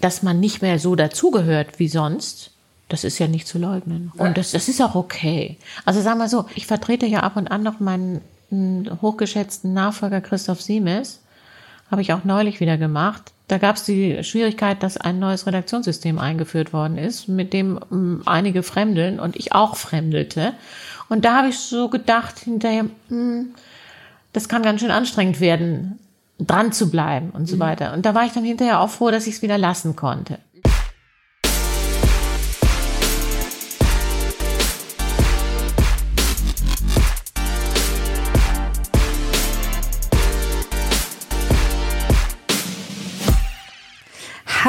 dass man nicht mehr so dazugehört wie sonst, das ist ja nicht zu leugnen. Und das, das ist auch okay. Also sagen wir so, ich vertrete ja ab und an noch meinen hochgeschätzten Nachfolger Christoph Siemes. Habe ich auch neulich wieder gemacht. Da gab es die Schwierigkeit, dass ein neues Redaktionssystem eingeführt worden ist, mit dem um, einige fremdeln und ich auch fremdelte. Und da habe ich so gedacht hinterher, mh, hm, das kann ganz schön anstrengend werden, dran zu bleiben und so mhm. weiter. Und da war ich dann hinterher auch froh, dass ich es wieder lassen konnte.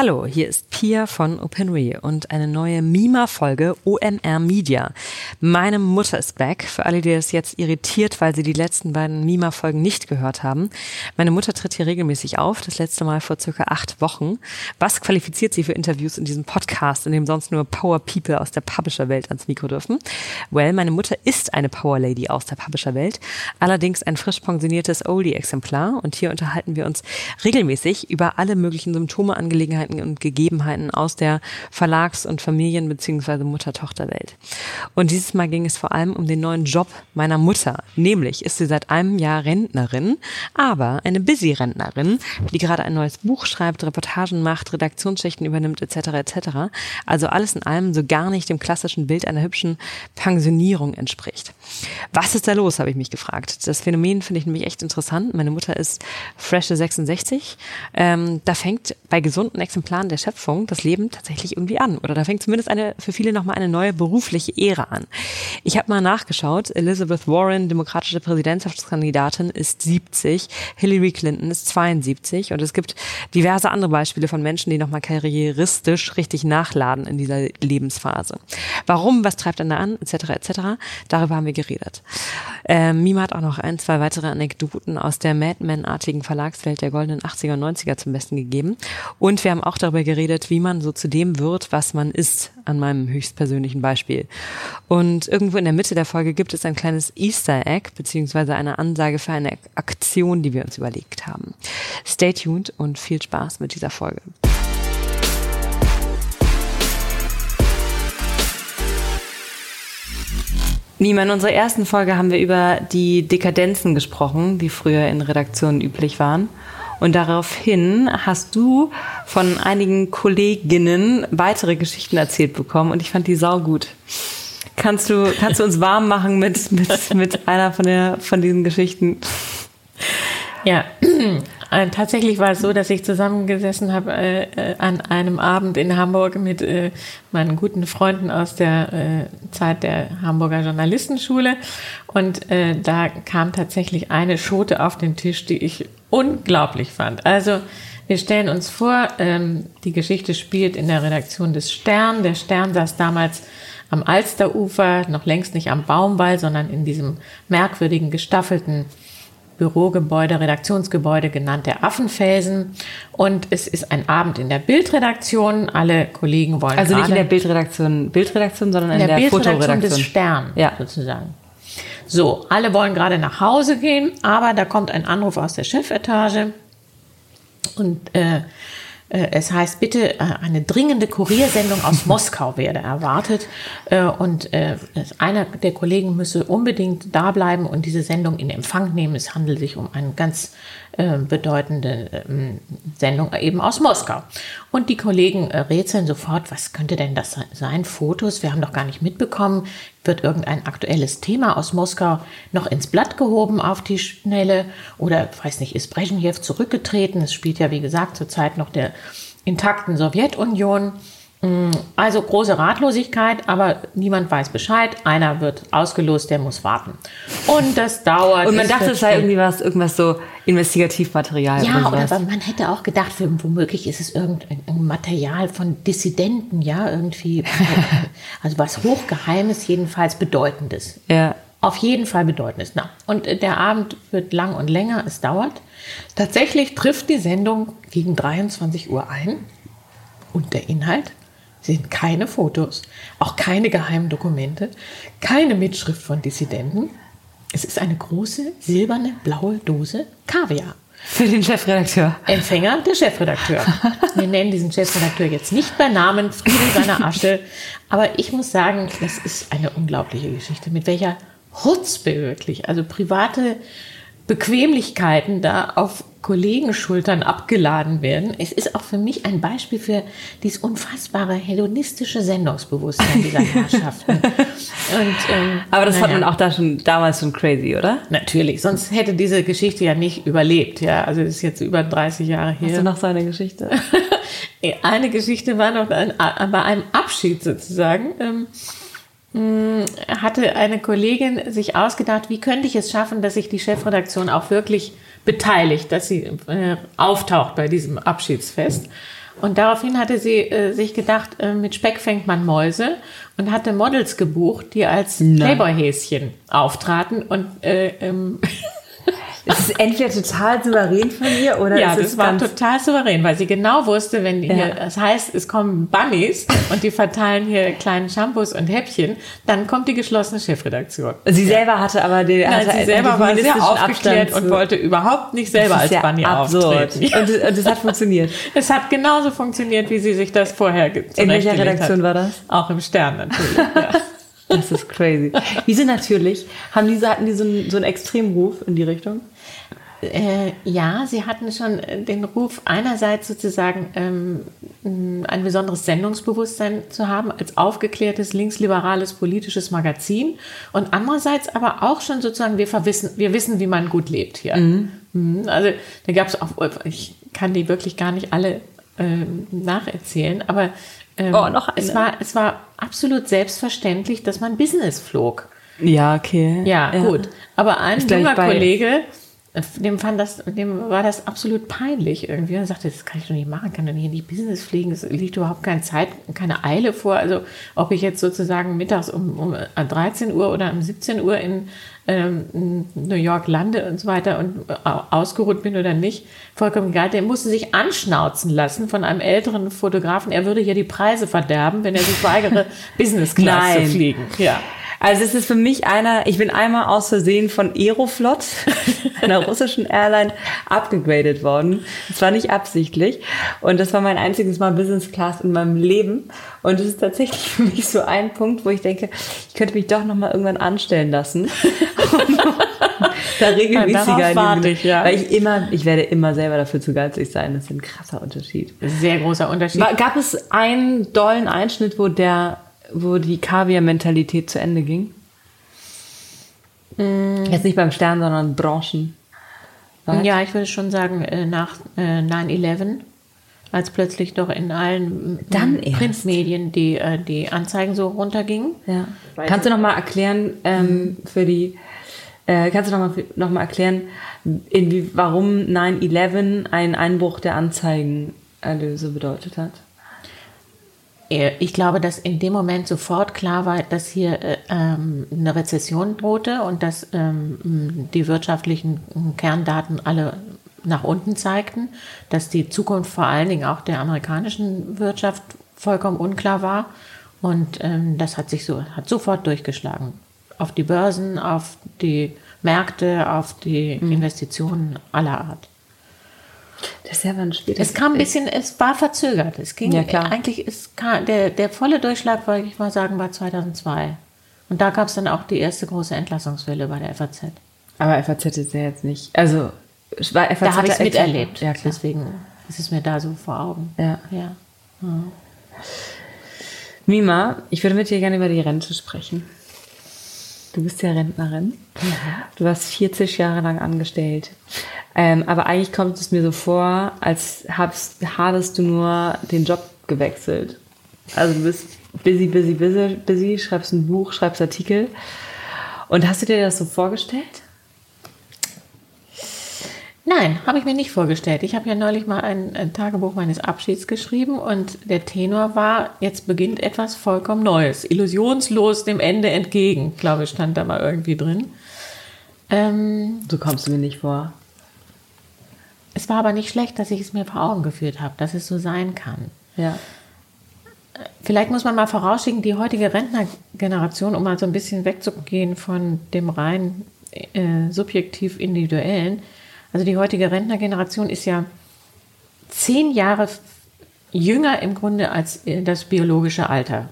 Hallo, hier ist Pia von OpenRe und eine neue Mima-Folge OMR Media. Meine Mutter ist back. Für alle, die das jetzt irritiert, weil sie die letzten beiden Mima-Folgen nicht gehört haben. Meine Mutter tritt hier regelmäßig auf, das letzte Mal vor circa acht Wochen. Was qualifiziert sie für Interviews in diesem Podcast, in dem sonst nur Power People aus der Publisher-Welt ans Mikro dürfen? Well, meine Mutter ist eine Power Lady aus der Publisher-Welt, allerdings ein frisch pensioniertes Oldie-Exemplar und hier unterhalten wir uns regelmäßig über alle möglichen Symptome, Angelegenheiten Möglichkeiten und Gegebenheiten aus der Verlags- und Familien- bzw. Mutter-Tochter-Welt. Und dieses Mal ging es vor allem um den neuen Job meiner Mutter. Nämlich ist sie seit einem Jahr Rentnerin, aber eine Busy-Rentnerin, die gerade ein neues Buch schreibt, Reportagen macht, Redaktionsschichten übernimmt etc. etc. Also alles in allem so gar nicht dem klassischen Bild einer hübschen Pensionierung entspricht. Was ist da los, habe ich mich gefragt. Das Phänomen finde ich nämlich echt interessant. Meine Mutter ist freshe 66. Ähm, da fängt bei gesunden Exemplaren der Schöpfung das Leben tatsächlich irgendwie an. Oder da fängt zumindest eine für viele nochmal eine neue berufliche Ära an. Ich habe mal nachgeschaut. Elizabeth Warren, demokratische Präsidentschaftskandidatin, ist 70. Hillary Clinton ist 72. Und es gibt diverse andere Beispiele von Menschen, die nochmal karrieristisch richtig nachladen in dieser Lebensphase. Warum, was treibt einen da an, etc. etc. Darüber haben wir geredet. Ähm, Mima hat auch noch ein, zwei weitere Anekdoten aus der Madman-artigen Verlagswelt der goldenen 80er und 90er zum Besten gegeben. Und wir haben auch darüber geredet, wie man so zu dem wird, was man ist, an meinem höchstpersönlichen Beispiel. Und irgendwo in der Mitte der Folge gibt es ein kleines Easter Egg, beziehungsweise eine Ansage für eine Aktion, die wir uns überlegt haben. Stay tuned und viel Spaß mit dieser Folge. Nima, in unserer ersten Folge haben wir über die Dekadenzen gesprochen, die früher in Redaktionen üblich waren. Und daraufhin hast du von einigen Kolleginnen weitere Geschichten erzählt bekommen und ich fand die saugut. Kannst du, kannst du uns warm machen mit, mit, mit einer von, der, von diesen Geschichten? Ja, äh, tatsächlich war es so, dass ich zusammengesessen habe äh, äh, an einem Abend in Hamburg mit äh, meinen guten Freunden aus der äh, Zeit der Hamburger Journalistenschule. Und äh, da kam tatsächlich eine Schote auf den Tisch, die ich unglaublich fand. Also wir stellen uns vor, ähm, die Geschichte spielt in der Redaktion des Stern. Der Stern saß damals am Alsterufer, noch längst nicht am Baumwall, sondern in diesem merkwürdigen gestaffelten Bürogebäude, Redaktionsgebäude genannt der Affenfelsen. Und es ist ein Abend in der Bildredaktion. Alle Kollegen wollen Also nicht in der Bildredaktion, Bildredaktion, sondern in, in der, der Bildredaktion des Stern ja. sozusagen. So, alle wollen gerade nach Hause gehen, aber da kommt ein Anruf aus der Chefetage und äh, äh, es heißt bitte, äh, eine dringende Kuriersendung aus Moskau werde erwartet. Äh, und einer der Kollegen müsse unbedingt da bleiben und diese Sendung in Empfang nehmen. Es handelt sich um eine ganz bedeutende ähm, Sendung eben aus Moskau. Und die Kollegen rätseln sofort, was könnte denn das sein? Fotos, wir haben doch gar nicht mitbekommen. Wird irgendein aktuelles Thema aus Moskau noch ins Blatt gehoben auf die Schnelle? Oder, weiß nicht, ist Brezhnev zurückgetreten? Es spielt ja, wie gesagt, zurzeit noch der intakten Sowjetunion. Mm, also große Ratlosigkeit, aber niemand weiß Bescheid. Einer wird ausgelost, der muss warten. Und das dauert. Und man dachte, es sei irgendwie was, irgendwas so Investigativmaterial. Ja, oder, oder man hätte auch gedacht, womöglich ist es irgendein Material von Dissidenten, ja, irgendwie. also was Hochgeheimes, jedenfalls Bedeutendes. Ja. Auf jeden Fall Bedeutendes. Na, und der Abend wird lang und länger, es dauert. Tatsächlich trifft die Sendung gegen 23 Uhr ein. Und der Inhalt sind keine Fotos, auch keine geheimen Dokumente, keine Mitschrift von Dissidenten. Es ist eine große silberne blaue Dose Kaviar. Für den Chefredakteur. Empfänger, der Chefredakteur. Wir nennen diesen Chefredakteur jetzt nicht bei Namen, Frieden seiner Asche. Aber ich muss sagen, das ist eine unglaubliche Geschichte. Mit welcher Hutzpe wirklich. Also private Bequemlichkeiten da auf Kollegenschultern abgeladen werden. Es ist auch für mich ein Beispiel für dieses unfassbare hedonistische Sendungsbewusstsein dieser Herrschaften. Und, ähm, Aber das naja. fand man auch da schon damals schon crazy, oder? Natürlich, sonst hätte diese Geschichte ja nicht überlebt. Ja, also das ist jetzt über 30 Jahre her. Hast du noch so eine Geschichte? eine Geschichte war noch ein, bei einem Abschied sozusagen. Ähm, hm, hatte eine Kollegin sich ausgedacht, wie könnte ich es schaffen, dass sich die Chefredaktion auch wirklich beteiligt, dass sie äh, auftaucht bei diesem Abschiedsfest. Und daraufhin hatte sie äh, sich gedacht, äh, mit Speck fängt man Mäuse und hatte Models gebucht, die als Playboy-Häschen auftraten und äh, ähm, Es ist entweder total souverän von ihr oder ja, es war total souverän, weil sie genau wusste, wenn ja. hier, das heißt, es kommen Bunnies und die verteilen hier kleinen Shampoos und Häppchen, dann kommt die geschlossene Chefredaktion. Sie ja. selber hatte aber den, Nein, hatte sie selber war sehr aufgeklärt und wollte überhaupt nicht selber als ja Bunny absurd. auftreten. Und, und es hat funktioniert. Es hat genauso funktioniert, wie sie sich das vorher In welcher Redaktion hat. war das? Auch im Stern natürlich. Ja. Das ist crazy. Wie sie natürlich, haben die, hatten die so einen, so einen Extremruf in die Richtung? Äh, ja, sie hatten schon den Ruf, einerseits sozusagen ähm, ein besonderes Sendungsbewusstsein zu haben als aufgeklärtes linksliberales politisches Magazin und andererseits aber auch schon sozusagen, wir, verwissen, wir wissen, wie man gut lebt hier. Mhm. mhm also da gab es auch, ich kann die wirklich gar nicht alle äh, nacherzählen, aber ähm, oh, noch es, war, es war absolut selbstverständlich, dass man Business flog. Ja, okay. Ja, ja. gut. Aber ein junger Kollege, dem fand das, dem war das absolut peinlich irgendwie. Er sagte, das kann ich doch nicht machen, kann doch nicht in die Business fliegen. Es liegt überhaupt keine Zeit, keine Eile vor. Also ob ich jetzt sozusagen mittags um, um 13 Uhr oder um 17 Uhr in ähm, New York lande und so weiter und ausgeruht bin oder nicht, vollkommen egal. Der musste sich anschnauzen lassen von einem älteren Fotografen. Er würde hier die Preise verderben, wenn er sich weigere, Business Class Nein. zu fliegen. Ja. Also es ist für mich einer, ich bin einmal aus Versehen von Aeroflot, einer russischen Airline, abgegradet worden. Das war nicht absichtlich. Und das war mein einziges Mal Business Class in meinem Leben. Und es ist tatsächlich für mich so ein Punkt, wo ich denke, ich könnte mich doch nochmal irgendwann anstellen lassen. da regelmäßiger in ich, ja. Weil ich immer, ich werde immer selber dafür zu geizig sein. Das ist ein krasser Unterschied. Sehr großer Unterschied. Gab es einen dollen Einschnitt, wo der wo die Kaviar-Mentalität zu Ende ging? Mm. Jetzt nicht beim Stern, sondern Branchen. Ja, ich würde schon sagen, äh, nach 9-11, äh, als plötzlich doch in allen mm, Dann Printmedien die, äh, die Anzeigen so runtergingen. Ja. Kannst du noch mal erklären ähm, für die, kannst du noch mal, noch mal erklären, in warum 9-11 ein Einbruch der Anzeigenerlöse bedeutet hat? Äh, ich glaube, dass in dem Moment sofort klar war, dass hier äh, ähm, eine Rezession drohte und dass ähm, die wirtschaftlichen Kerndaten alle nach unten zeigten, dass die Zukunft vor allen Dingen auch der amerikanischen Wirtschaft vollkommen unklar war. Und ähm, das hat sich so, hat sofort durchgeschlagen. Auf die Börsen, auf die Märkte, auf die mhm. Investitionen aller Art. Das ist ja ein später. Es kam ein bisschen, es war verzögert. Es ging ja, klar. eigentlich, es kam, der, der volle Durchschlag, wollte ich mal sagen, war 2002. Und da gab es dann auch die erste große Entlassungswelle bei der FAZ. Aber FAZ ist ja jetzt nicht, also war FAZ da habe ich es miterlebt. Ja, klar. Deswegen ist es mir da so vor Augen. Ja. ja. ja. Mima, ich würde mit dir gerne über die Rente sprechen. Du bist ja Rentnerin. Ja. Du warst 40 Jahre lang angestellt. Ähm, aber eigentlich kommt es mir so vor, als habst, hadest du nur den Job gewechselt. Also du bist busy, busy, busy, busy, schreibst ein Buch, schreibst Artikel. Und hast du dir das so vorgestellt? Nein, habe ich mir nicht vorgestellt. Ich habe ja neulich mal ein, ein, Tagebuch meines Abschieds geschrieben und der Tenor war, jetzt beginnt etwas vollkommen Neues. Illusionslos dem Ende entgegen, glaube ich, stand da mal irgendwie drin. Ähm, so kommst du mir nicht vor. Es war aber nicht schlecht, dass ich es mir vor Augen geführt habe, dass es so sein kann. Ja. Vielleicht muss man mal vorausschicken, die heutige Rentnergeneration, um mal so ein bisschen wegzugehen von dem rein äh, subjektiv individuellen, Also die heutige Rentnergeneration ist ja zehn Jahre jünger im Grunde als äh, das biologische Alter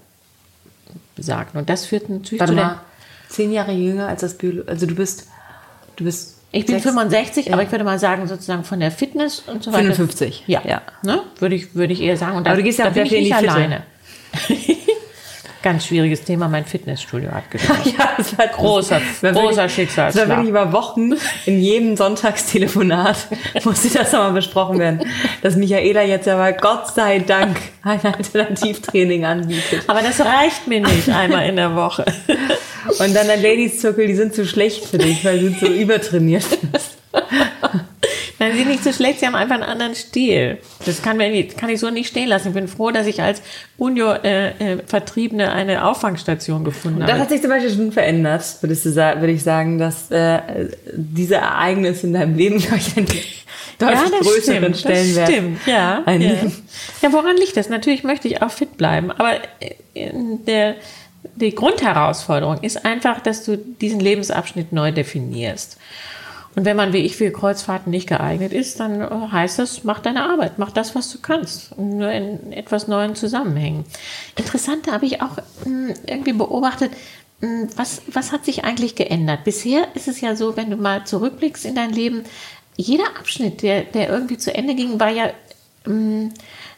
besagt. Und das führt natürlich Warte zu mal, zehn Jahre jünger als das Biolo Also du bist, du bist. Ich bin sechs- 65, aber ich würde mal sagen, sozusagen von der Fitness und so weiter. 55. Ja, Ja. Ne? Würde, ich, würde ich eher sagen. Und da, Aber du gehst ja da bin ich nicht alleine. Ganz schwieriges Thema, mein Fitnessstudio hat geschlossen. Ja, das war Großer- das großer wirklich- Schicksalsschlag. Das war wirklich über Wochen in jedem Sonntagstelefonat musste das nochmal besprochen werden, dass Michaela jetzt aber Gott sei Dank ein Alternativtraining anbietet. Aber das reicht mir nicht einmal in der Woche. Und dann der Ladies Circle, die sind zu schlecht für dich, weil du so übertrainiert bist. Nein, sie sind nicht so schlecht, sie haben einfach einen anderen Stil. Das kann, mir kann ich so nicht stehen lassen. Ich bin froh, dass ich als Unio-Vertriebene eine Auffangstation gefunden Das habe. hat sich zum Beispiel schon verändert, würdest du sagen, würde ich sagen, dass äh, diese Ereignisse in deinem Leben, glaube ich, einen deutlich größeren Stellenwert Das stimmt, ja. Ja. ja, woran liegt das? Natürlich möchte ich auch fit bleiben, aber äh, der, die Grundherausforderung ist einfach, dass du diesen Lebensabschnitt neu definierst. Und wenn man wie ich für Kreuzfahrten nicht geeignet ist, dann äh, heißt das, mach deine Arbeit, mach das, was du kannst. Nur in etwas neuen Zusammenhängen. Interessant habe ich auch mh, irgendwie beobachtet, mh, was, was hat sich eigentlich geändert? Bisher ist es ja so, wenn du mal zurückblickst in dein Leben, jeder Abschnitt, der, der irgendwie zu Ende ging, war ja mh,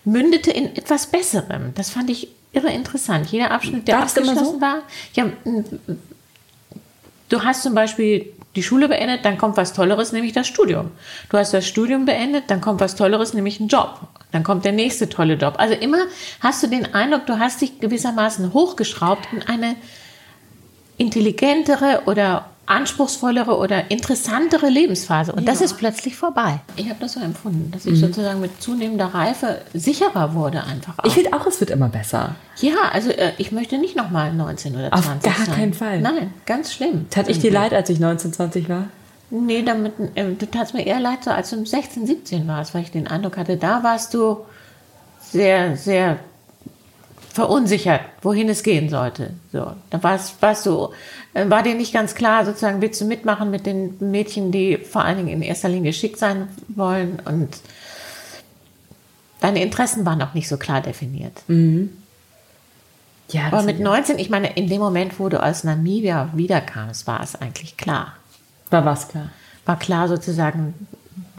mündete in etwas Besserem. Das fand ich irre interessant. Jeder Abschnitt, der immer abgeschlossen so? war, ja, Du hast zum Beispiel die Schule beendet, dann kommt was Tolleres, nämlich das Studium. Du hast das Studium beendet, dann kommt was Tolleres, nämlich ein Job. Dann kommt der nächste tolle Job. Also immer hast du den Eindruck, du hast dich gewissermaßen hochgeschraubt in eine intelligentere oder anspruchsvollere oder interessantere Lebensphase. Und das ist plötzlich vorbei. Ich habe das so empfunden, dass ich sozusagen mit zunehmender Reife sicherer wurde einfach. Auch. Ich finde auch, es wird immer besser. ja, also äh, ich möchte nicht nochmal 19 oder Auf 20 gar sein. keinen Fall. Nein, ganz schlimm. Tat ich dir leid, als ich 19, 20 war? Nee, damit, äh, du tatst mir eher leid, so als du 16, 17 warst, weil ich den Eindruck hatte, da warst du sehr, sehr verunsichert, wohin es gehen sollte. So, da warst, warst du, war dir nicht ganz klar, sozusagen, willst du mitmachen mit den Mädchen, die vor allen Dingen in erster Linie schick sein wollen und deine Interessen waren noch nicht so klar definiert. Ja, Aber mit 19, ich meine, in dem Moment, wo du aus Namibia wiederkamst, war es eigentlich klar. war was klar. war klar sozusagen,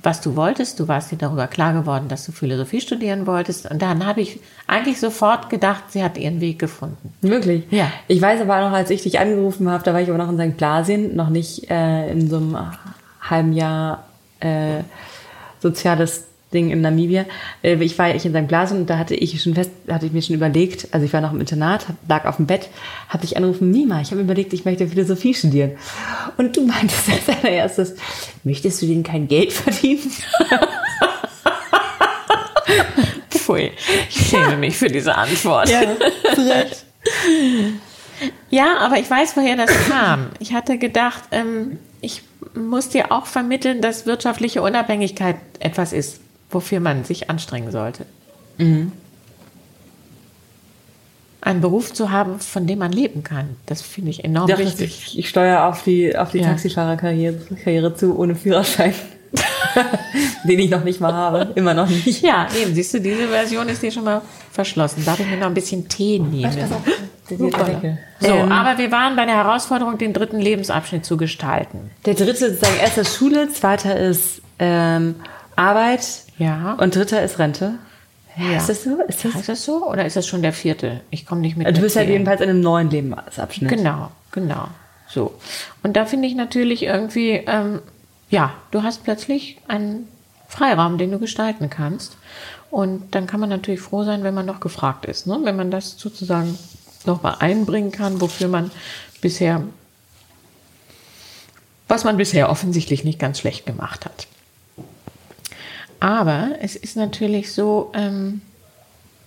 was du wolltest. Du warst dir darüber klar geworden, dass du Philosophie studieren wolltest. Und dann habe ich eigentlich sofort gedacht, sie hat ihren Weg gefunden. Wirklich? Ja. Ich weiß aber noch, als ich dich angerufen habe, da war ich aber noch in St. Blasien, noch nicht äh, in so einem halben Jahr äh, soziales Ding in Namibia. Äh, ich war ja ich in St. Blasien und da hatte ich schon fest, hatte ich mir schon überlegt, also ich war noch im Internat, lag auf dem Bett, habe dich angerufen, Mima, ich habe überlegt, ich möchte Philosophie studieren. Und du meintest als allererstes, möchtest du denn kein Geld verdienen? Pfui, ich schäme mich für diese Antwort. Ja, aber ich weiß, woher das kam. Ich hatte gedacht, ähm, ich muss dir auch vermitteln, dass wirtschaftliche Unabhängigkeit etwas ist, wofür man sich anstrengen sollte. Einen Beruf zu haben, von dem man leben kann, das finde ich enorm Ja, wichtig. ich, ich steuere auf die, auf die Ja. Taxifahrerkarriere Karriere zu, ohne Führerschein. Den ich noch nicht mal habe. Immer noch nicht. Ja, eben, siehst du, diese Version ist dir schon mal verschlossen. Darf ich mir noch ein bisschen Tee nehmen? So, Ähm, aber wir waren bei der Herausforderung, den dritten Lebensabschnitt zu gestalten. Der dritte ist sozusagen erster Schule, zweiter ist ähm, Arbeit Ja. und dritter ist Rente. Ja. Ist das so? Ist das? Heißt das so oder ist das schon der vierte? Ich komme nicht mit. Du bist halt mitzählen. jedenfalls in einem neuen Lebensabschnitt. Genau, genau. So. Und da finde ich natürlich irgendwie, ähm, ja, du hast plötzlich einen Freiraum, den du gestalten kannst. Und dann kann man natürlich froh sein, wenn man noch gefragt ist. Ne? Wenn man das sozusagen noch mal einbringen kann, wofür man bisher, was man bisher offensichtlich nicht ganz schlecht gemacht hat. Aber es ist natürlich so, ähm,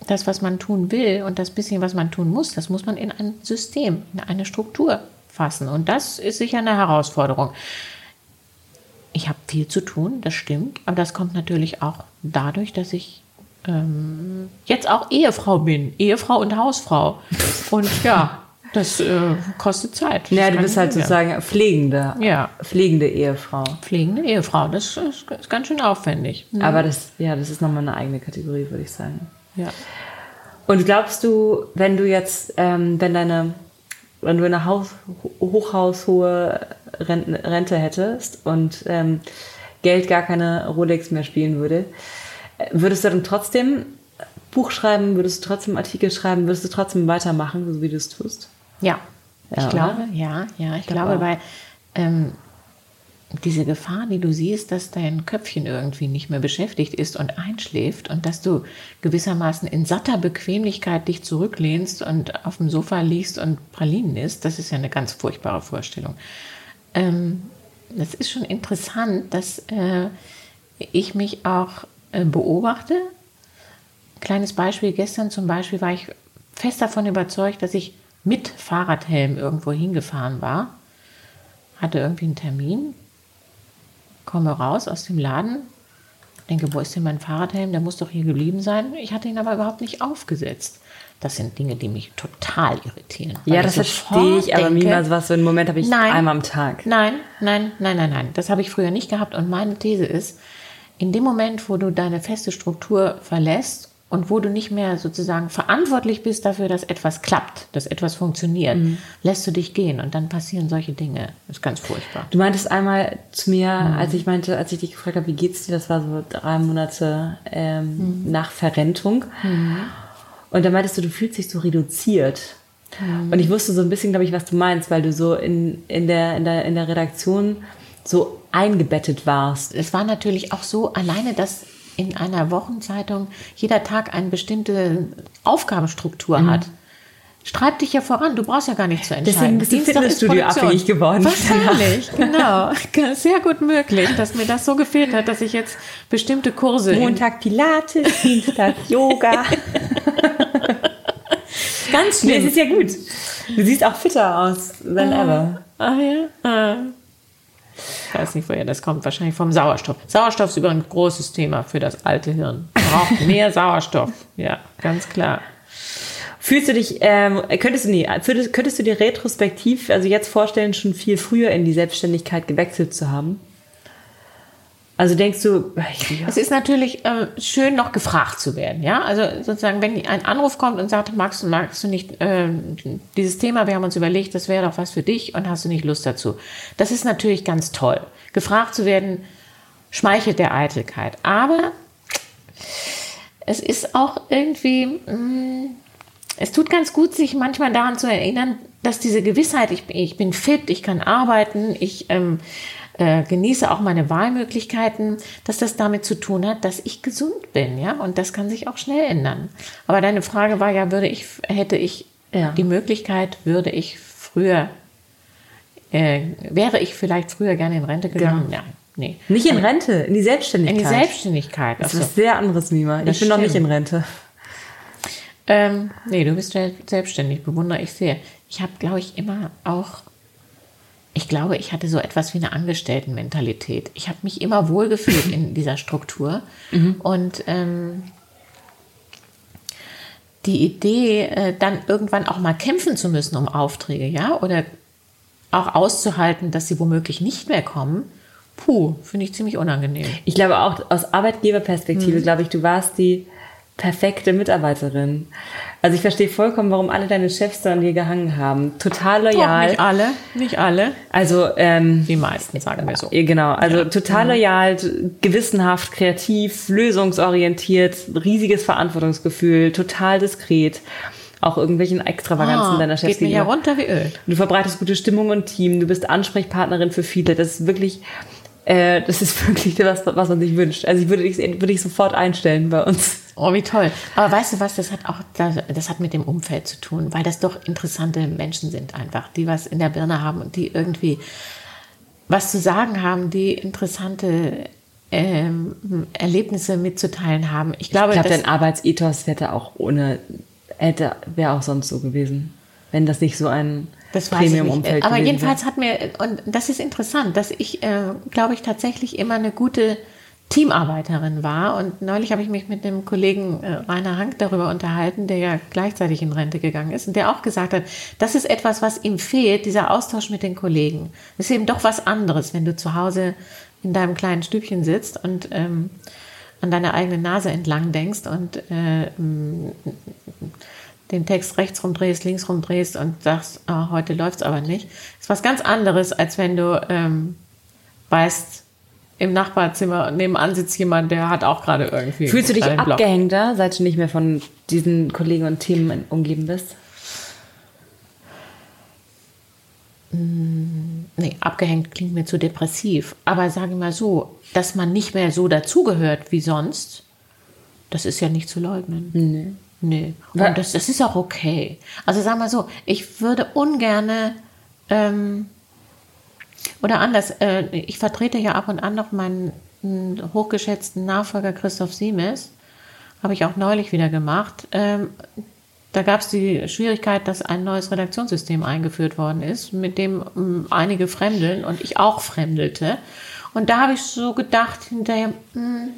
das, was man tun will und das bisschen, was man tun muss, das muss man in ein System, in eine Struktur fassen. Und das ist sicher eine Herausforderung. Ich habe viel zu tun, das stimmt, aber das kommt natürlich auch dadurch, dass ich ähm, jetzt auch Ehefrau bin, Ehefrau und Hausfrau. Und ja, Das äh, kostet Zeit. Ja, Das du bist halt sozusagen pflegende, Ja. pflegende Ehefrau. Pflegende Ehefrau, das ist, ist ganz schön aufwendig. Aber das, ja, das ist nochmal eine eigene Kategorie, würde ich sagen. Ja. Und glaubst du, wenn du jetzt, ähm, wenn deine, wenn du eine Haus, hochhaushohe Rente, Rente hättest und ähm, Geld gar keine Rolex mehr spielen würde, äh, würdest du dann trotzdem Buch schreiben, würdest du trotzdem Artikel schreiben, würdest du trotzdem weitermachen, so wie du es tust? Ja, Ja, ich glaube, ja, ja, ich glaube weil ähm, diese Gefahr, die du siehst, dass dein Köpfchen irgendwie nicht mehr beschäftigt ist und einschläft und dass du gewissermaßen in satter Bequemlichkeit dich zurücklehnst und auf dem Sofa liegst und Pralinen isst, das ist ja eine ganz furchtbare Vorstellung. Ähm, das ist schon interessant, dass äh, ich mich auch äh, beobachte. Kleines Beispiel, gestern zum Beispiel war ich fest davon überzeugt, dass ich mit Fahrradhelm irgendwo hingefahren war, hatte irgendwie einen Termin, komme raus aus dem Laden, denke, wo ist denn mein Fahrradhelm? Der muss doch hier geblieben sein. Ich hatte ihn aber überhaupt nicht aufgesetzt. Das sind Dinge, die mich total irritieren. Ja, das verstehe ich, aber niemals was so einen Moment habe ich Nein. einmal am Tag. Nein, nein, nein, nein, nein. Das habe ich früher nicht gehabt. Und meine These ist, in dem Moment, wo du deine feste Struktur verlässt und wo du nicht mehr sozusagen verantwortlich bist dafür, dass etwas klappt, dass etwas funktioniert, lässt du dich gehen und dann passieren solche Dinge. Das ist ganz furchtbar. Du meintest einmal zu mir, als ich meinte, als ich dich gefragt habe, wie geht's dir, das war so drei Monate ähm, nach Verrentung. Und da meintest du, du fühlst dich so reduziert. Und ich wusste so ein bisschen, glaube ich, was du meinst, weil du so in, in, der, in, der, in der Redaktion so eingebettet warst. Es war natürlich auch so, alleine, dass in einer Wochenzeitung jeder Tag eine bestimmte Aufgabenstruktur hat. Streibt dich ja voran, du brauchst ja gar nicht zu entscheiden. Deswegen bist du Fitnessstudio abhängig geworden. Wahrscheinlich, genau. Sehr gut möglich, dass mir das so gefehlt hat, dass ich jetzt bestimmte Kurse Montag Pilates, Dienstag Yoga. ganz nee, schlimm. es ist ja gut. Du siehst auch fitter aus than ever. Ah ja. Ah. Ich weiß nicht, woher das kommt. Wahrscheinlich vom Sauerstoff. Sauerstoff ist übrigens ein großes Thema für das alte Hirn. Braucht mehr Sauerstoff. Ja, ganz klar. Fühlst du dich, ähm, könntest du nie, könntest du dir retrospektiv, also jetzt vorstellen, schon viel früher in die Selbstständigkeit gewechselt zu haben? Also denkst du, ja, Es ist natürlich äh, schön, noch gefragt zu werden. Ja, also sozusagen, wenn ein Anruf kommt und sagt, magst du, magst du nicht äh, dieses Thema, wir haben uns überlegt, das wäre doch was für dich und hast du nicht Lust dazu? Das ist natürlich ganz toll. Gefragt zu werden, schmeichelt der Eitelkeit. Aber es ist auch irgendwie, mh, es tut ganz gut, sich manchmal daran zu erinnern, dass diese Gewissheit, ich, bin- ich bin fit, ich kann arbeiten, ich ähm, äh, genieße auch meine Wahlmöglichkeiten, dass das damit zu tun hat, dass ich gesund bin, ja, und das kann sich auch schnell ändern. Aber deine Frage war ja, würde ich, hätte ich Ja. die Möglichkeit, würde ich früher, äh, wäre ich vielleicht früher gerne in Rente gegangen? Nein, nee. nicht in Rente, in die In Selbstständigkeit. die Selbstständigkeit. Das ach ist sehr anderes, Mima. Ich Das bin noch nicht in stimmt. Rente. Ähm, nee, du bist sel- selbstständig, bewundere ich sehr. Ich habe, glaube ich, immer auch, ich glaube, ich hatte so etwas wie eine Angestelltenmentalität. Ich habe mich immer wohlgefühlt in dieser Struktur. Und ähm, die Idee, äh, dann irgendwann auch mal kämpfen zu müssen um Aufträge, ja, oder auch auszuhalten, dass sie womöglich nicht mehr kommen, puh, finde ich ziemlich unangenehm. Ich glaube auch aus Arbeitgeberperspektive, glaube ich, du warst die perfekte Mitarbeiterin. Also ich verstehe vollkommen, warum alle deine Chefs da an dir gehangen haben. Total Doch, loyal. nicht alle, nicht alle. Also ähm, Die meisten, sagen wir so. Genau, also Ja. total loyal, gewissenhaft, kreativ, lösungsorientiert, riesiges Verantwortungsgefühl, total diskret. Auch irgendwelchen Extravaganzen Ah, deiner Chefs geht mir ja runter wie Öl. Du verbreitest gute Stimmung und Team, du bist Ansprechpartnerin für viele. Das ist wirklich, äh, das ist wirklich was, was man sich wünscht. Also ich würde dich, würde ich sofort einstellen bei uns. Oh, wie toll. Aber weißt du was, das hat auch, das, hat mit dem Umfeld zu tun, weil das doch interessante Menschen sind einfach, die was in der Birne haben und die irgendwie was zu sagen haben, die interessante ähm, Erlebnisse mitzuteilen haben. Ich glaube, Ich glaube, dein Arbeitsethos hätte auch ohne, hätte, wäre auch sonst so gewesen. Wenn das nicht so ein Das nicht. Premium-Umfeld Aber jedenfalls hat mir, und das ist interessant, dass ich, äh, glaube ich, tatsächlich immer eine gute Teamarbeiterin war. Und neulich habe ich mich mit dem Kollegen äh, Rainer Hank darüber unterhalten, der ja gleichzeitig in Rente gegangen ist und der auch gesagt hat, das ist etwas, was ihm fehlt, dieser Austausch mit den Kollegen. Das ist eben doch was anderes, wenn du zu Hause in deinem kleinen Stübchen sitzt und ähm, an deiner eigenen Nase entlang denkst und äh, den Text rechts rumdrehst, links rumdrehst und sagst, oh, heute läuft's aber nicht. Das ist was ganz anderes, als wenn du ähm, weißt, im Nachbarzimmer nebenan sitzt jemand, der hat auch gerade irgendwie. Fühlst du dich abgehängter, seit du nicht mehr von diesen Kollegen und Themen umgeben bist? Mm, nee, abgehängt klingt mir zu depressiv. Aber sage mal so, dass man nicht mehr so dazugehört wie sonst, das ist ja nicht zu leugnen. Nee. Nee. Und das, das ist auch okay. Also sag mal so, ich würde ungerne ähm, oder anders, äh, ich vertrete ja ab und an noch meinen hochgeschätzten Nachfolger Christoph Siemes. Habe ich auch neulich wieder gemacht. Ähm, da gab es die Schwierigkeit, dass ein neues Redaktionssystem eingeführt worden ist, mit dem ähm, einige fremdeln und ich auch fremdelte. Und da habe ich so gedacht hinterher, mh, hm,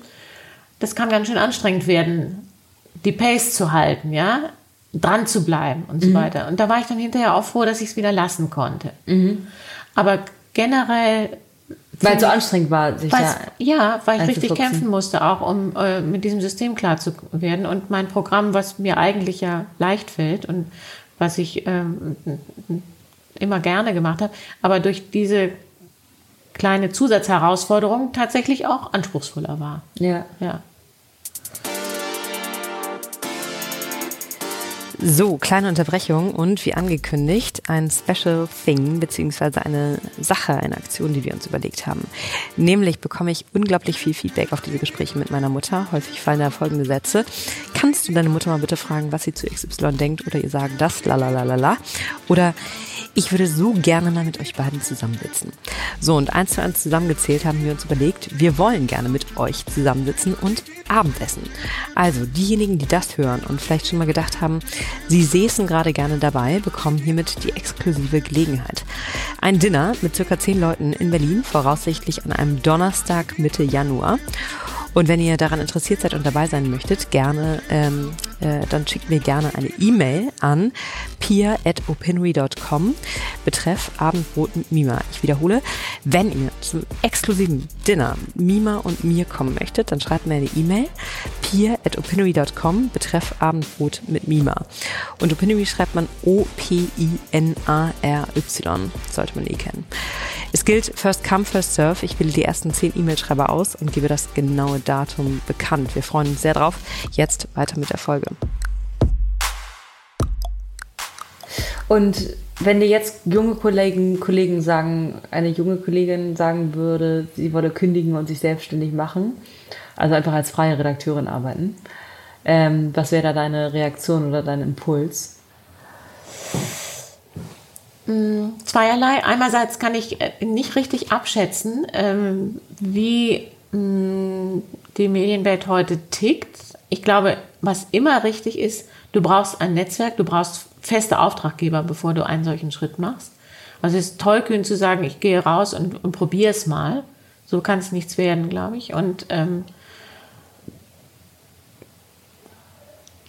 das kann ganz schön anstrengend werden, die Pace zu halten, ja, dran zu bleiben und so mhm. weiter. Und da war ich dann hinterher auch froh, dass ich es wieder lassen konnte. Mhm. Aber generell weil es so anstrengend war, sich da Ja, weil ich richtig kämpfen musste, auch um äh, mit diesem System klar zu werden. Und mein Programm, was mir eigentlich ja leicht fällt und was ich ähm, immer gerne gemacht habe, aber durch diese kleine Zusatzherausforderung tatsächlich auch anspruchsvoller war. Ja. Ja. So, kleine Unterbrechung und wie angekündigt ein Special Thing beziehungsweise eine Sache, eine Aktion, die wir uns überlegt haben. Nämlich bekomme ich unglaublich viel Feedback auf diese Gespräche mit meiner Mutter. Häufig fallen da folgende Sätze. Kannst du deine Mutter mal bitte fragen, was sie zu XY denkt oder ihr sagen das, la la la la la. Oder ich würde so gerne mal mit euch beiden zusammensitzen. So, und eins zu eins zusammengezählt haben wir uns überlegt, wir wollen gerne mit euch zusammensitzen und Abendessen. Also diejenigen, die das hören und vielleicht schon mal gedacht haben, sie säßen gerade gerne dabei, bekommen hiermit die exklusive Gelegenheit. Ein Dinner mit circa zehn Leuten in Berlin, voraussichtlich an einem Donnerstag Mitte Januar. Und wenn ihr daran interessiert seid und dabei sein möchtet, gerne, ähm, äh, dann schickt mir gerne eine E-Mail an pia.opinory.com betreff Abendbrot mit Mima. Ich wiederhole, wenn ihr zum exklusiven Dinner Mima und mir kommen möchtet, dann schreibt mir eine E-Mail pia.opinory.com betreff Abendbrot mit Mima. Und Opinory schreibt man O-P-I-N-A-R-Y. Sollte man eh kennen. Es gilt First Come, First Serve. Ich wähle die ersten zehn E-Mail-Schreiber aus und gebe das genaue Datum bekannt. Wir freuen uns sehr drauf. Jetzt weiter mit der Folge. Und wenn dir jetzt junge Kollegen, Kollegen sagen, eine junge Kollegin sagen würde, sie wolle kündigen und sich selbstständig machen, also einfach als freie Redakteurin arbeiten, ähm, was wäre da deine Reaktion oder dein Impuls? Mm, zweierlei. Einerseits kann ich äh, nicht richtig abschätzen, ähm, wie mm, die Medienwelt heute tickt. Ich glaube, was immer richtig ist, du brauchst ein Netzwerk, du brauchst feste Auftraggeber, bevor du einen solchen Schritt machst. Also es ist tollkühn zu sagen, ich gehe raus und, und probiere es mal. So kann es nichts werden, glaube ich. Und ähm,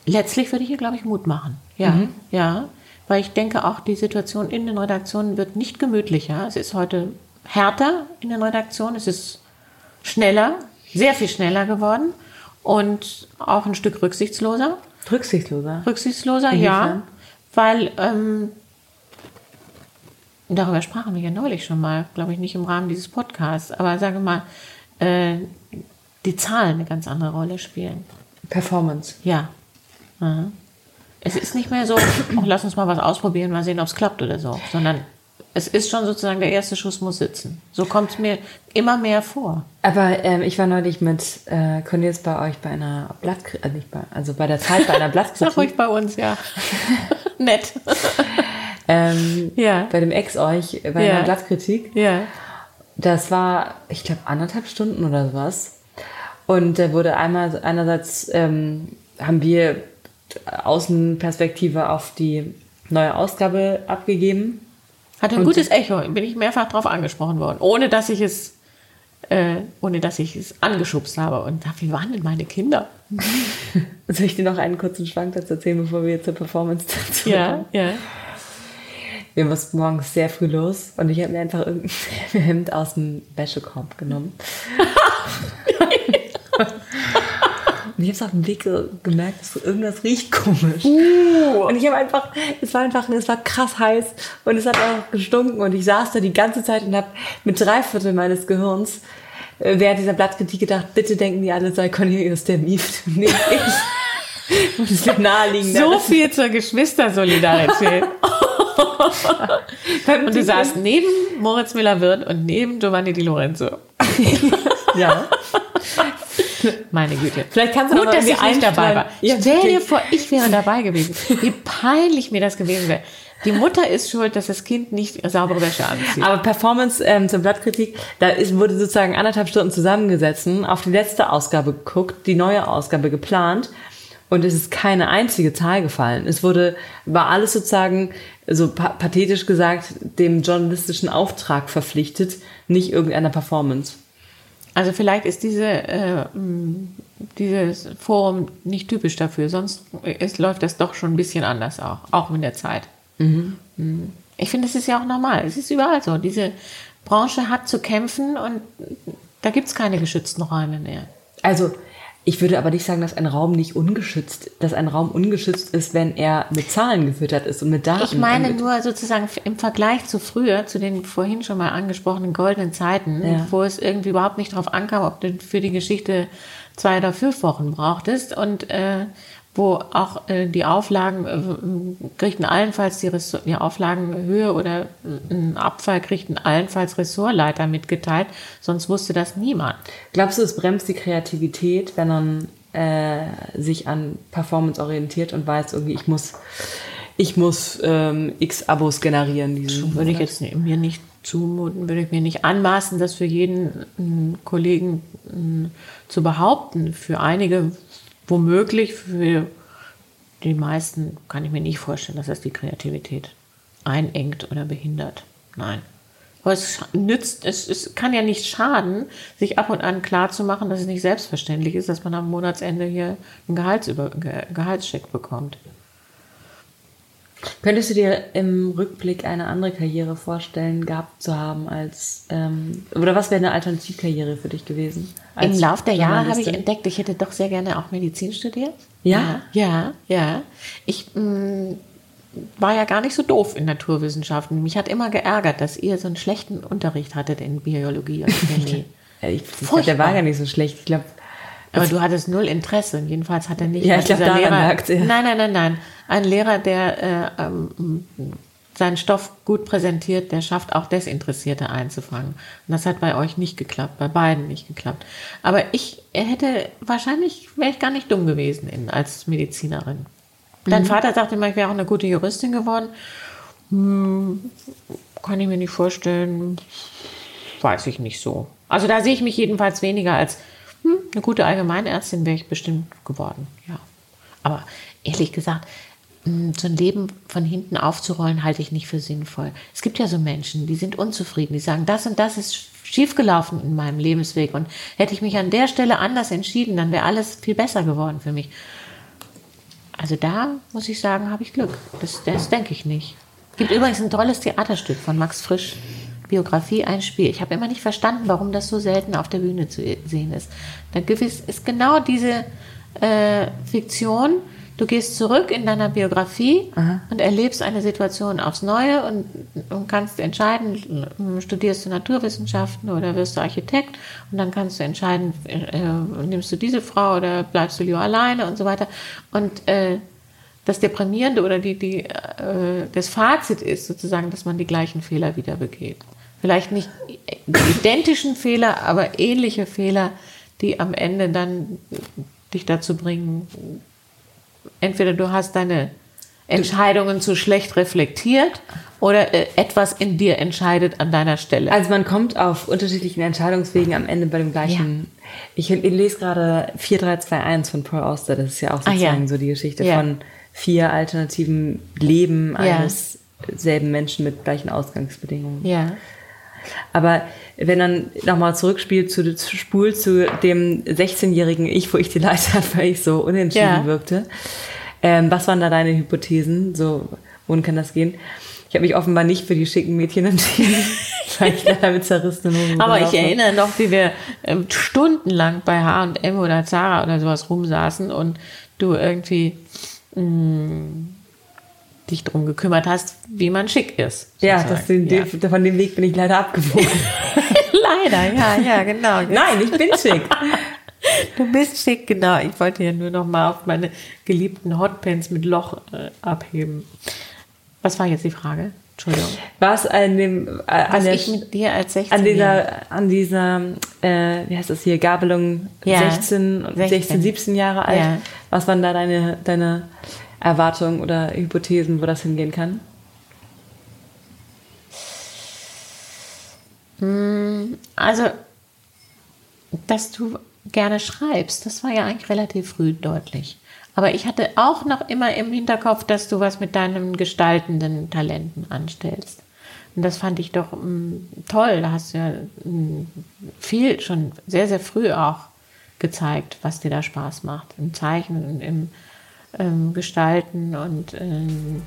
letztlich würde ich hier, glaube ich, Mut machen. Ja, mhm. ja weil ich denke auch, die Situation in den Redaktionen wird nicht gemütlicher. Es ist heute härter in den Redaktionen, es ist schneller, sehr viel schneller geworden und auch ein Stück rücksichtsloser. Rücksichtsloser? Rücksichtsloser, ja. Weil ähm, darüber sprachen wir ja neulich schon mal, glaube ich, nicht im Rahmen dieses Podcasts, aber sage mal, äh, die Zahlen eine ganz andere Rolle spielen. Performance. Ja. Mhm. Es ist nicht mehr so, oh, lass uns mal was ausprobieren, mal sehen, ob es klappt oder so, sondern es ist schon sozusagen, der erste Schuss muss sitzen. So kommt es mir immer mehr vor. Aber ähm, ich war neulich mit äh, Cornelius bei euch bei einer Blattkritik, äh, nicht bei, also bei der Zeit bei einer Blattkritik. Sag ruhig bei uns, ja. Nett. ähm, ja. Bei dem Ex euch, bei ja. einer Blattkritik. Ja. Das war, ich glaube, anderthalb Stunden oder sowas. Und da wurde einmal, einerseits ähm, haben wir Außenperspektive auf die neue Ausgabe abgegeben. Hatte ein und gutes Echo, bin ich mehrfach darauf angesprochen worden, ohne dass ich es äh, ohne dass ich es angeschubst habe. Und dachte, wie waren denn meine Kinder? Soll ich dir noch einen kurzen Schwank dazu erzählen, bevor wir zur Performance dazu Ja, kommen? ja. Wir mussten morgens sehr früh los und ich habe mir einfach irgendein Hemd aus dem Wäschekorb genommen. Und ich habe es auf dem Weg ge- gemerkt, dass irgendwas riecht komisch. Und ich habe einfach, es war einfach, es war krass heiß und es hat auch gestunken und ich saß da die ganze Zeit und habe mit drei Viertel meines Gehirns äh, während dieser Blattkritik gedacht, bitte denken die alle, sei Cornelius der Mief, nicht ich. Und es wäre naheliegender. So viel zur Geschwistersolidarität. und du saßt neben Moritz Müller-Wirth und neben Giovanni Di Lorenzo. Ja. Meine Güte. Vielleicht kannst du Gut, dass ich nicht dabei war. Ja, Stell dir vor, ich wäre dabei gewesen. Wie peinlich mir das gewesen wäre. Die Mutter ist schuld, dass das Kind nicht saubere Wäsche anzieht. Aber Performance ähm, zur Blattkritik, da ist, wurde sozusagen anderthalb Stunden zusammengesetzt, auf die letzte Ausgabe geguckt, die neue Ausgabe geplant und es ist keine einzige Zahl gefallen. Es wurde, war alles sozusagen, so pa pathetisch gesagt, dem journalistischen Auftrag verpflichtet, nicht irgendeiner Performance. Also vielleicht ist diese, äh, dieses Forum nicht typisch dafür, sonst ist, läuft das doch schon ein bisschen anders auch, auch mit der Zeit. Mhm. Ich finde, es ist ja auch normal. Es ist überall so. Diese Branche hat zu kämpfen und da gibt es keine geschützten Räume mehr. Also, ich würde aber nicht sagen, dass ein Raum nicht ungeschützt, dass ein Raum ungeschützt ist, wenn er mit Zahlen gefüttert ist und mit Daten. Ich meine nur sozusagen im Vergleich zu früher, zu den vorhin schon mal angesprochenen goldenen Zeiten, Ja. wo es irgendwie überhaupt nicht drauf ankam, ob du für die Geschichte zwei oder fünf Wochen brauchtest und äh, wo auch äh, die Auflagen äh, kriegten allenfalls die, Ressort, die Auflagenhöhe oder äh, ein Abfall kriegten allenfalls Ressortleiter mitgeteilt, sonst wusste das niemand. Glaubst du, es bremst die Kreativität, wenn man äh, sich an Performance orientiert und weiß, irgendwie, ich muss, ich muss ähm, x Abos generieren? Diesen würde ich jetzt mir nicht zumuten, würde ich mir nicht anmaßen, das für jeden ähm, Kollegen ähm, zu behaupten. Für einige womöglich, für die meisten kann ich mir nicht vorstellen, dass das die Kreativität einengt oder behindert. Nein. Aber es nützt, es, es kann ja nicht schaden, sich ab und an klar zu machen, dass es nicht selbstverständlich ist, dass man am Monatsende hier einen Gehaltsüber, Ge Gehaltscheck bekommt. Könntest du dir im Rückblick eine andere Karriere vorstellen, gehabt zu haben als, ähm, oder was wäre eine Alternativkarriere für dich gewesen? Im als Lauf der Jahre habe ich entdeckt, ich hätte doch sehr gerne auch Medizin studiert. Ja? Ja, ja. Ich mh, war ja gar nicht so doof in Naturwissenschaften. Mich hat immer geärgert, dass ihr so einen schlechten Unterricht hattet in Biologie und Chemie. Ich, ich glaub, der war gar nicht so schlecht. Ich glaube, Aber du hattest null Interesse. Jedenfalls hat er nicht. Ja, ich glaub, dieser daran Lehrer, lag's, ja. Nein, nein, nein, nein. Ein Lehrer, der äh, ähm, seinen Stoff gut präsentiert, der schafft auch Desinteressierte einzufangen. Und das hat bei euch nicht geklappt, bei beiden nicht geklappt. Aber ich hätte, wahrscheinlich wäre ich gar nicht dumm gewesen in, als Medizinerin. Dein Mhm. Vater sagte immer, ich wäre auch eine gute Juristin geworden. Hm, kann ich mir nicht vorstellen. Weiß ich nicht so. Also da sehe ich mich jedenfalls weniger als hm, eine gute Allgemeinärztin wäre ich bestimmt geworden. Ja. Aber ehrlich gesagt, mh, so ein Leben von hinten aufzurollen, halte ich nicht für sinnvoll. Es gibt ja so Menschen, die sind unzufrieden, die sagen, das und das ist schiefgelaufen in meinem Lebensweg und hätte ich mich an der Stelle anders entschieden, dann wäre alles viel besser geworden für mich. Also da muss ich sagen, habe ich Glück. Das, das denke ich nicht. Gibt übrigens ein tolles Theaterstück von Max Frisch, Biografie, ein Spiel. Ich habe immer nicht verstanden, warum das so selten auf der Bühne zu sehen ist. Da ist genau diese äh, Fiktion. Du gehst zurück in deiner Biografie und erlebst eine Situation aufs Neue und, und kannst entscheiden, äh, studierst du Naturwissenschaften oder wirst du Architekt und dann kannst du entscheiden, äh, nimmst du diese Frau oder bleibst du lieber alleine und so weiter. Und äh, das Deprimierende oder die, die, äh, das Fazit ist sozusagen, dass man die gleichen Fehler wieder begeht. Vielleicht nicht identischen Fehler, aber ähnliche Fehler, die am Ende dann dich dazu bringen, entweder du hast deine Entscheidungen zu schlecht reflektiert oder äh, etwas in dir entscheidet an deiner Stelle. Also man kommt auf unterschiedlichen Entscheidungswegen am Ende bei dem gleichen. Ich, ich lese gerade 4321 von Paul Auster. Das ist ja auch Ah, ja. sozusagen so die Geschichte Ja. von vier alternativen Leben Ja. eines selben Menschen mit gleichen Ausgangsbedingungen. ja. Aber wenn dann nochmal zurückspielt zu, spult zu dem 16-jährigen Ich, wo ich die Leiter hatte, weil ich so unentschieden ja. wirkte. Ähm, was waren da deine Hypothesen? So, wohin kann das gehen? Ich habe mich offenbar nicht für die schicken Mädchen entschieden, weil ich leider mit zerrissenen Hosen Aber ich erinnere noch, wie wir ähm, stundenlang bei H&M oder Zara oder sowas rumsaßen und du irgendwie mh, dich drum gekümmert hast, wie man schick ist. Ja, das den, ja. von dem Weg bin ich leider abgebogen. leider, ja, ja, genau. Nein, ich bin schick. Du bist schick, genau. Ich wollte ja nur noch mal auf meine geliebten Hotpants mit Loch äh, abheben. Was war jetzt die Frage? Entschuldigung. Was an dem, äh, an der, ich mit dir als 16 an dieser, an dieser, äh, wie heißt das hier, Gabelung ja, 16, 16, 16, 17 Jahre alt. Ja. Was waren da deine, deine Erwartungen oder Hypothesen, wo das hingehen kann? Hm, also, dass du gerne schreibst, das war ja eigentlich relativ früh deutlich. Aber ich hatte auch noch immer im Hinterkopf, dass du was mit deinen gestaltenden Talenten anstellst. Und das fand ich doch m, toll. Da hast du ja m, viel schon sehr, sehr früh auch gezeigt, was dir da Spaß macht. Im Zeichnen und im ähm, Gestalten und ähm,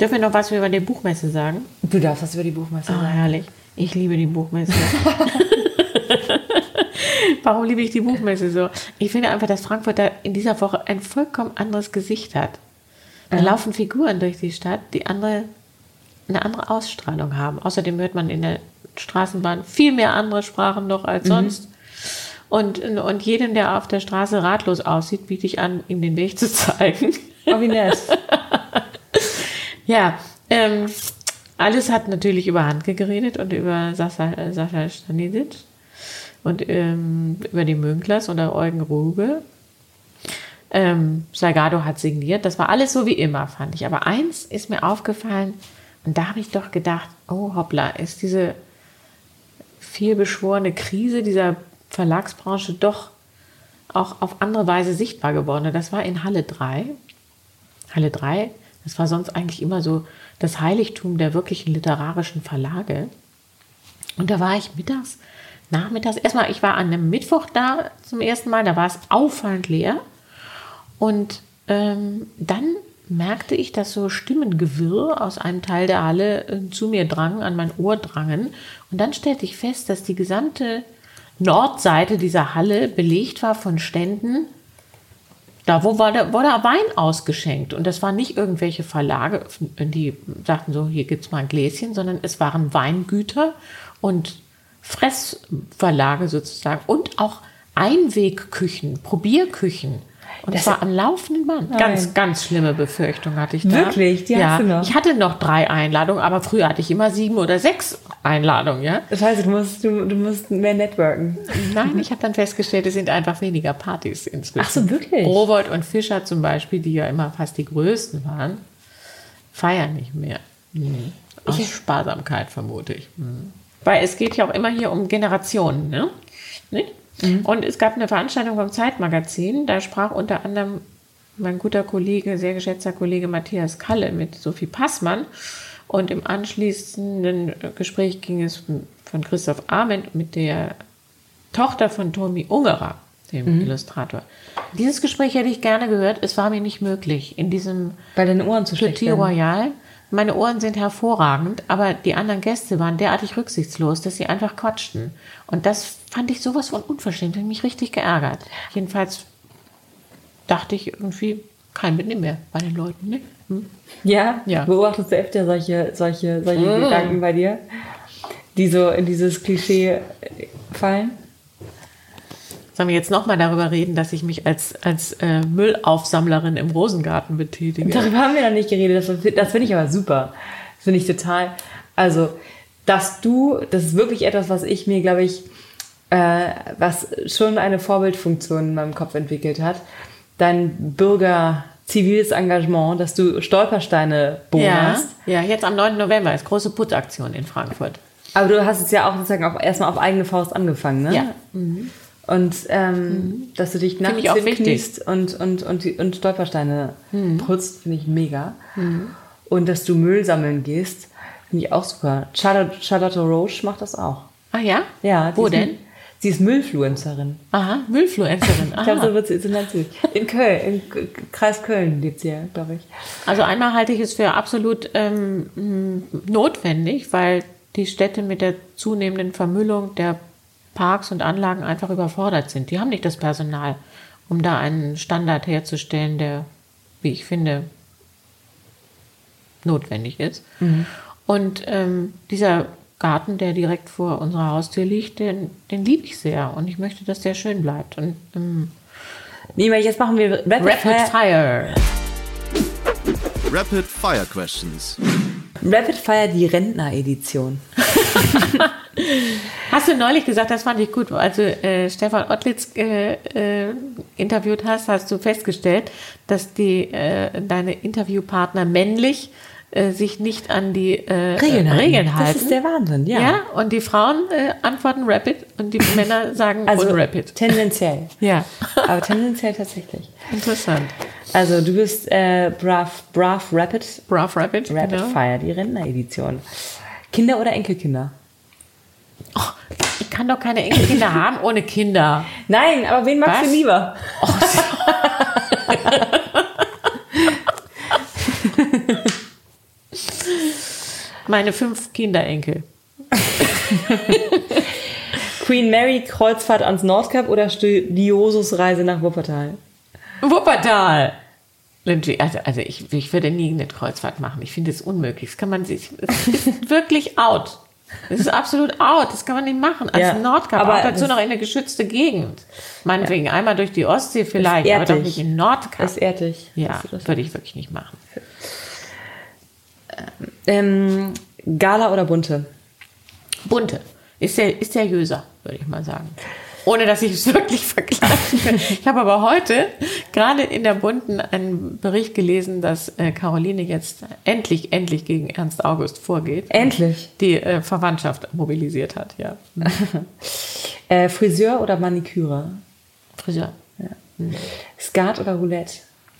Dürfen wir noch was über die Buchmesse sagen? Du darfst was über die Buchmesse oh, sagen. herrlich. Ich liebe die Buchmesse. Warum liebe ich die Buchmesse so? Ich finde einfach, dass Frankfurt da in dieser Woche ein vollkommen anderes Gesicht hat. Da ja. laufen Figuren durch die Stadt, die andere, eine andere Ausstrahlung haben. Außerdem hört man in der Straßenbahn viel mehr andere Sprachen noch als mhm. sonst. Und, und jedem, der auf der Straße ratlos aussieht, biete ich an, ihm den Weg zu zeigen. Oh, wie nett. ja, ähm, alles hat natürlich über Handke geredet und über Sascha, äh, Sascha Stanisic und ähm, über die Münklers oder Eugen Ruge. Ähm, Salgado hat signiert. Das war alles so wie immer, fand ich. Aber eins ist mir aufgefallen und da habe ich doch gedacht, oh hoppla, ist diese vielbeschworene Krise dieser Verlagsbranche doch auch auf andere Weise sichtbar geworden. Das war in Halle 3. Halle 3, das war sonst eigentlich immer so das Heiligtum der wirklichen literarischen Verlage. Und da war ich mittags nachmittags. Erstmal, ich war an einem Mittwoch da zum ersten Mal, da war es auffallend leer. Und ähm, dann merkte ich, dass so Stimmengewirr aus einem Teil der Halle äh, zu mir drangen, an mein Ohr drangen. Und dann stellte ich fest, dass die gesamte Nordseite dieser Halle belegt war von Ständen. Da wo war der, wurde Wein ausgeschenkt. Und das waren nicht irgendwelche Verlage, die sagten so, hier gibt es mal ein Gläschen, sondern es waren Weingüter und Fressverlage sozusagen und auch Einwegküchen, Probierküchen. Und das war am laufenden Band. Nein. Ganz, ganz schlimme Befürchtung hatte ich da. Wirklich? Die ja. hast du noch? Ich hatte noch drei Einladungen, aber früher hatte ich immer sieben oder sechs Einladungen, ja. Das heißt, du musst, du, du musst mehr networken. Nein, ich habe dann festgestellt, es sind einfach weniger Partys inzwischen. Ach so, wirklich? Rowold und Fischer zum Beispiel, die ja immer fast die größten waren, feiern nicht mehr. Mhm. Aus ich, Sparsamkeit vermute ich. Mhm. Weil es geht ja auch immer hier um Generationen. Ne? ne? Mhm. Und es gab eine Veranstaltung vom Zeitmagazin, da sprach unter anderem mein guter Kollege, sehr geschätzter Kollege Matthias Kalle mit Sophie Passmann. Und im anschließenden Gespräch ging es von Christoph Arment mit der Tochter von Tommy Ungerer, dem mhm. Illustrator. Dieses Gespräch hätte ich gerne gehört. Es war mir nicht möglich in diesem bei den Ohren zu Petit Royal. Meine Ohren sind hervorragend, aber die anderen Gäste waren derartig rücksichtslos, dass sie einfach quatschten. Und das fand ich sowas von unverschämt, hat mich richtig geärgert. Jedenfalls dachte ich irgendwie, kein Mitnehmen mehr bei den Leuten. Ne? Hm? Ja? ja, beobachtest du öfter solche, solche, solche mmh. Gedanken bei dir, die so in dieses Klischee fallen? Sollen wir jetzt nochmal darüber reden, dass ich mich als, als äh, Müllaufsammlerin im Rosengarten betätige? Darüber haben wir noch nicht geredet. Das, das finde ich aber super. Das finde ich total. Also, dass du, das ist wirklich etwas, was ich mir, glaube ich, äh, was schon eine Vorbildfunktion in meinem Kopf entwickelt hat. Dein Bürger, ziviles Engagement, dass du Stolpersteine bohrst. Ja, ja, jetzt am 9. November ist große Putzaktion in Frankfurt. Aber du hast es ja auch sozusagen auch erstmal auf eigene Faust angefangen, ne? Ja. Mhm. Und ähm, mhm. dass du dich nachts hinkniest und, und, und, und Stolpersteine mhm. putzt, finde ich mega. Mhm. und dass du Müll sammeln gehst, finde ich auch super. Charlotte, Charlotte Roche macht das auch. Ah ja? Ja. Wo denn? Ist, sie ist Müllfluencerin. Aha, Müllfluencerin. Ich glaube, so wird sie, so nennt sie sich. In Köln, im Kreis Köln lebt sie ja, glaube ich. Also einmal halte ich es für absolut ähm, notwendig, weil die Städte mit der zunehmenden Vermüllung der Parks und Anlagen einfach überfordert sind. Die haben nicht das Personal, um da einen Standard herzustellen, der, wie ich finde, notwendig ist. Und ähm, dieser Garten, der direkt vor unserer Haustür liegt, den, den liebe ich sehr und ich möchte, dass der schön bleibt. Und ähm, Nima, jetzt machen wir Rapid, Rapid Fire. Fire. Rapid Fire Questions. Rapid Fire, die Rentner-Edition. Hast du neulich gesagt, das fand ich gut, als du äh, Stefan Ottlitz äh, äh, interviewt hast, hast du festgestellt, dass die äh, deine Interviewpartner männlich äh, sich nicht an die Regeln äh, halten. Regeln Das halten. ist der Wahnsinn, ja. ja. und die Frauen antworten Rapid und die Männer sagen Also unrapid. tendenziell. Ja, Aber tendenziell tatsächlich. interessant. Also du bist brav, brav Rapid, Brav Rapid, Rapid genau. Fire, die Rentner-Edition. Kinder oder Enkelkinder? Oh, ich kann doch keine Enkelkinder haben ohne Kinder. Nein, aber wen magst Was? du lieber? Meine fünf Kinderenkel. Queen Mary Kreuzfahrt ans Nordkap oder Studiosus Reise nach Wuppertal? Wuppertal. Also, also ich, ich würde nie eine Kreuzfahrt machen. Ich finde es unmöglich. Das kann man sich, es ist wirklich out. Es ist absolut out. Das kann man nicht machen. Als Ja, Nordkap, aber auch dazu das- noch in eine geschützte Gegend. Meinetwegen einmal durch die Ostsee vielleicht, aber doch erdig. nicht in Nordkap. Das ehrt dich. ja, das würde ich wirklich nicht machen. Ähm, Gala oder Bunte? Bunte. Ist, ser ist seriöser, würde ich mal sagen. Ohne dass ich es wirklich vergleichen kann. Ich habe aber heute gerade in der Bunten einen Bericht gelesen, dass äh, Caroline jetzt endlich, endlich gegen Ernst August vorgeht. Endlich. Die äh, Verwandtschaft mobilisiert hat, ja. Äh, Friseur oder Maniküre? Friseur. Skat oder Roulette?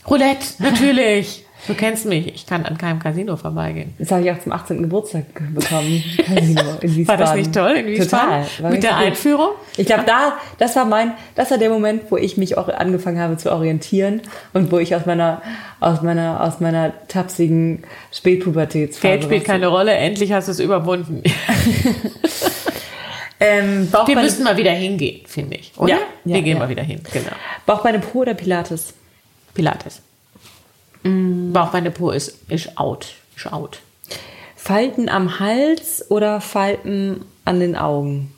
Roulette, natürlich. Du kennst mich. Ich kann an keinem Casino vorbeigehen. Das habe ich auch zum 18. Geburtstag bekommen. Casino in Wiesbaden. War das nicht toll in Wiesbaden? Total. Mit der gut. Einführung? Ich glaube, da, das war mein, das war der Moment, wo ich mich auch angefangen habe zu orientieren und wo ich aus meiner, aus meiner, aus meiner tapsigen Spätpubertätsphase. Geld spielt keine Rolle. Endlich hast du es überwunden. Ähm, Wir müssten mal wieder hingehen, finde ich. Oder? Ja, Wir ja, gehen ja. mal wieder hin, genau. Bauchbeine Po oder Pilates? Pilates. Bauchbeine Po ist, ist out. Ist out. Falten am Hals oder Falten an den Augen?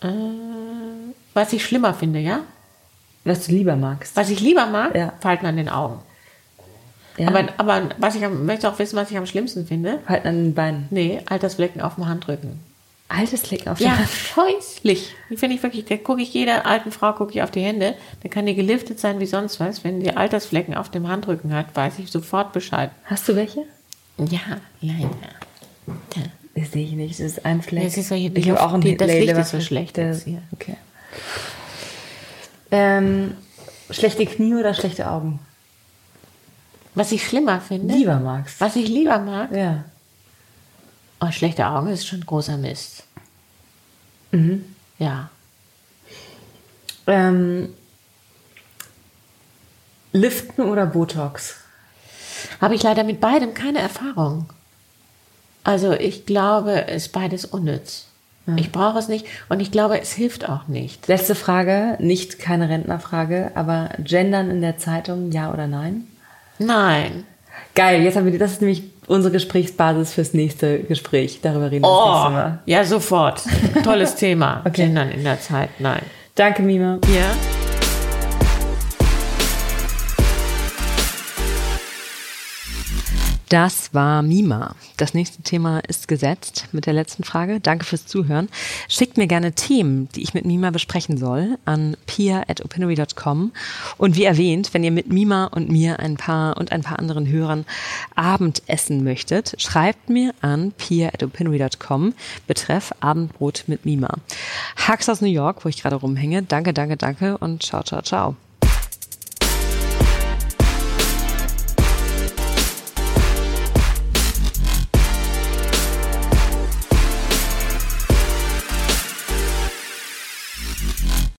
Äh, was ich schlimmer finde, ja? Was du lieber magst. Was ich lieber mag, Ja. Falten an den Augen. Ja? Aber, aber was ich am, möchte auch wissen, was ich am schlimmsten finde. Falten an den Beinen. Nee, Altersflecken auf dem Handrücken. Altes Flecken auf Ja, der Hand. scheußlich. Die finde ich wirklich, da gucke ich jeder alten Frau gucke ich auf die Hände. Da kann die geliftet sein wie sonst was. Wenn die Altersflecken auf dem Handrücken hat, weiß ich sofort Bescheid. Hast du welche? Ja, leider. Da. Das sehe ich nicht. Das ist ein Fleck. Ja, es ist so hier die ich habe auch einen die- das Licht ist so schlecht jetzt hier. Okay. Ähm, schlechte Knie oder schlechte Augen? Was ich schlimmer finde. Lieber magst. Was ich lieber mag. Ja. Oh, schlechte Augen ist schon großer Mist. Mhm. Ja. Ähm, Liften oder Botox? Habe ich leider mit beidem keine Erfahrung. Also ich glaube, es ist beides unnütz. Ich brauche es nicht und ich glaube, es hilft auch nicht. Letzte Frage, nicht keine Rentnerfrage, aber Gendern in der Zeitung, ja oder nein? Nein. Geil, jetzt haben wir, das ist nämlich unsere Gesprächsbasis fürs nächste Gespräch. Darüber reden wir das nächste Oh, Mal. ja, sofort. Tolles Thema. Okay. Gendern in der Zeit. Nein. Danke, Mima. Ja. Das war Mima. Das nächste Thema ist gesetzt mit der letzten Frage. Danke fürs Zuhören. Schickt mir gerne Themen, die ich mit Mima besprechen soll, an pia.opinory.com. Und wie erwähnt, wenn ihr mit Mima und mir ein paar und ein paar anderen Hörern Abendessen möchtet, schreibt mir an pia.opinory.com betreff Abendbrot mit Mima. Hacks aus New York, wo ich gerade rumhänge. Danke, danke, danke und ciao, ciao, ciao.